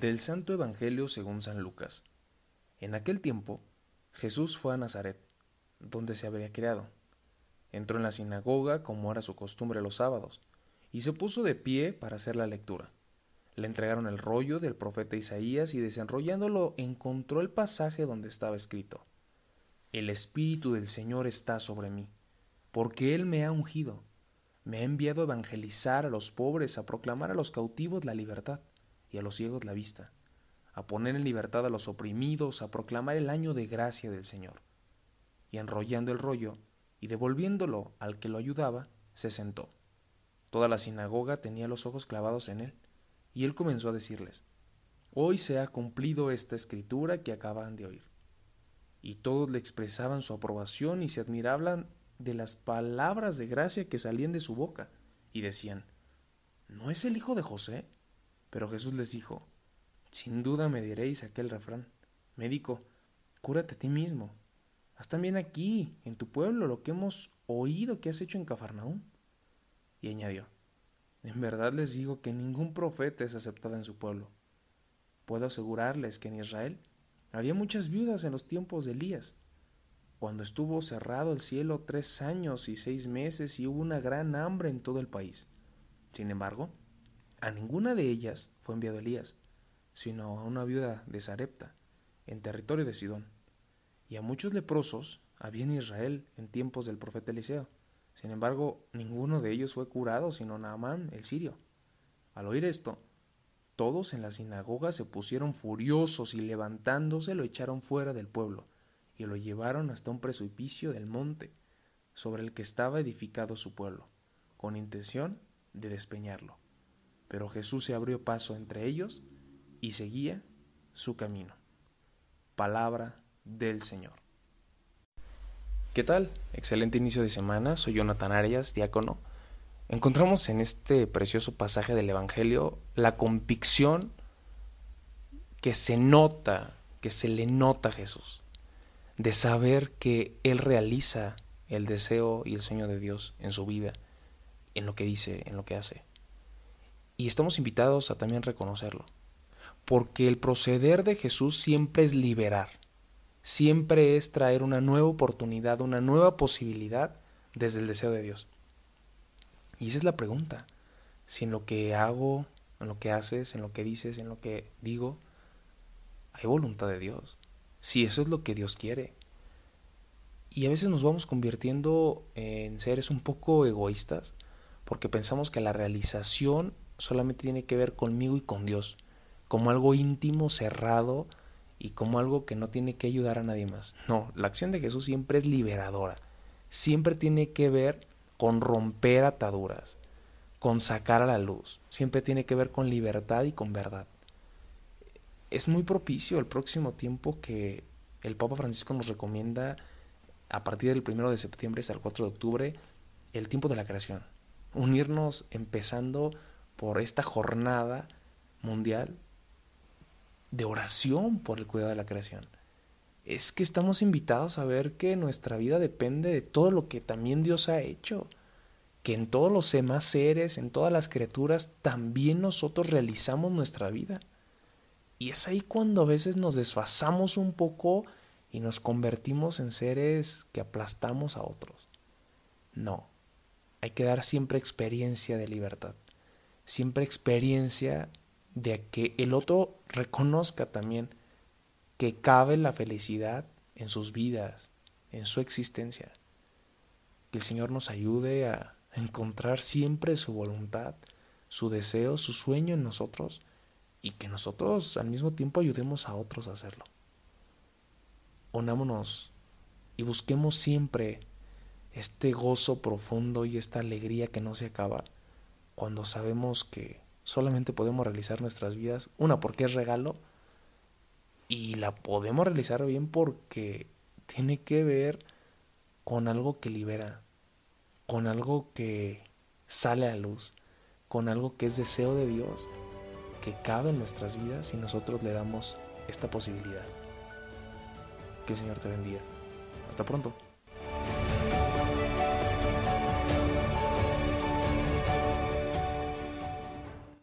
Del Santo Evangelio según San Lucas. En aquel tiempo, Jesús fue a Nazaret, donde se habría criado. Entró en la sinagoga, como era su costumbre los sábados, y se puso de pie para hacer la lectura. Le entregaron el rollo del profeta Isaías y desenrollándolo encontró el pasaje donde estaba escrito. El Espíritu del Señor está sobre mí, porque Él me ha ungido, me ha enviado a evangelizar a los pobres, a proclamar a los cautivos la libertad y a los ciegos la vista, a poner en libertad a los oprimidos, a proclamar el año de gracia del Señor. Y enrollando el rollo y devolviéndolo al que lo ayudaba, se sentó. Toda la sinagoga tenía los ojos clavados en él, y él comenzó a decirles, Hoy se ha cumplido esta escritura que acaban de oír. Y todos le expresaban su aprobación y se admiraban de las palabras de gracia que salían de su boca, y decían, ¿No es el hijo de José? Pero Jesús les dijo, Sin duda me diréis aquel refrán, Médico, cúrate a ti mismo. Haz también aquí, en tu pueblo, lo que hemos oído que has hecho en Cafarnaúm. Y añadió, En verdad les digo que ningún profeta es aceptado en su pueblo. Puedo asegurarles que en Israel había muchas viudas en los tiempos de Elías, cuando estuvo cerrado el cielo tres años y seis meses y hubo una gran hambre en todo el país. Sin embargo, a ninguna de ellas fue enviado Elías, sino a una viuda de Sarepta, en territorio de Sidón. Y a muchos leprosos había en Israel en tiempos del profeta Eliseo. Sin embargo, ninguno de ellos fue curado, sino Naamán, el sirio. Al oír esto, todos en la sinagoga se pusieron furiosos y levantándose lo echaron fuera del pueblo y lo llevaron hasta un precipicio del monte sobre el que estaba edificado su pueblo, con intención de despeñarlo. Pero Jesús se abrió paso entre ellos y seguía su camino. Palabra del Señor. ¿Qué tal? Excelente inicio de semana. Soy Jonathan Arias, diácono. Encontramos en este precioso pasaje del Evangelio la convicción que se nota, que se le nota a Jesús, de saber que Él realiza el deseo y el sueño de Dios en su vida, en lo que dice, en lo que hace. Y estamos invitados a también reconocerlo. Porque el proceder de Jesús siempre es liberar. Siempre es traer una nueva oportunidad, una nueva posibilidad desde el deseo de Dios. Y esa es la pregunta. Si en lo que hago, en lo que haces, en lo que dices, en lo que digo, hay voluntad de Dios. Si eso es lo que Dios quiere. Y a veces nos vamos convirtiendo en seres un poco egoístas porque pensamos que la realización solamente tiene que ver conmigo y con Dios, como algo íntimo, cerrado y como algo que no tiene que ayudar a nadie más. No, la acción de Jesús siempre es liberadora, siempre tiene que ver con romper ataduras, con sacar a la luz, siempre tiene que ver con libertad y con verdad. Es muy propicio el próximo tiempo que el Papa Francisco nos recomienda a partir del 1 de septiembre hasta el 4 de octubre, el tiempo de la creación. Unirnos empezando por esta jornada mundial de oración por el cuidado de la creación. Es que estamos invitados a ver que nuestra vida depende de todo lo que también Dios ha hecho, que en todos los demás seres, en todas las criaturas, también nosotros realizamos nuestra vida. Y es ahí cuando a veces nos desfasamos un poco y nos convertimos en seres que aplastamos a otros. No, hay que dar siempre experiencia de libertad siempre experiencia de que el otro reconozca también que cabe la felicidad en sus vidas, en su existencia. Que el Señor nos ayude a encontrar siempre su voluntad, su deseo, su sueño en nosotros y que nosotros al mismo tiempo ayudemos a otros a hacerlo. Unámonos y busquemos siempre este gozo profundo y esta alegría que no se acaba cuando sabemos que solamente podemos realizar nuestras vidas, una porque es regalo, y la podemos realizar bien porque tiene que ver con algo que libera, con algo que sale a luz, con algo que es deseo de Dios, que cabe en nuestras vidas y nosotros le damos esta posibilidad. Que el Señor te bendiga. Hasta pronto.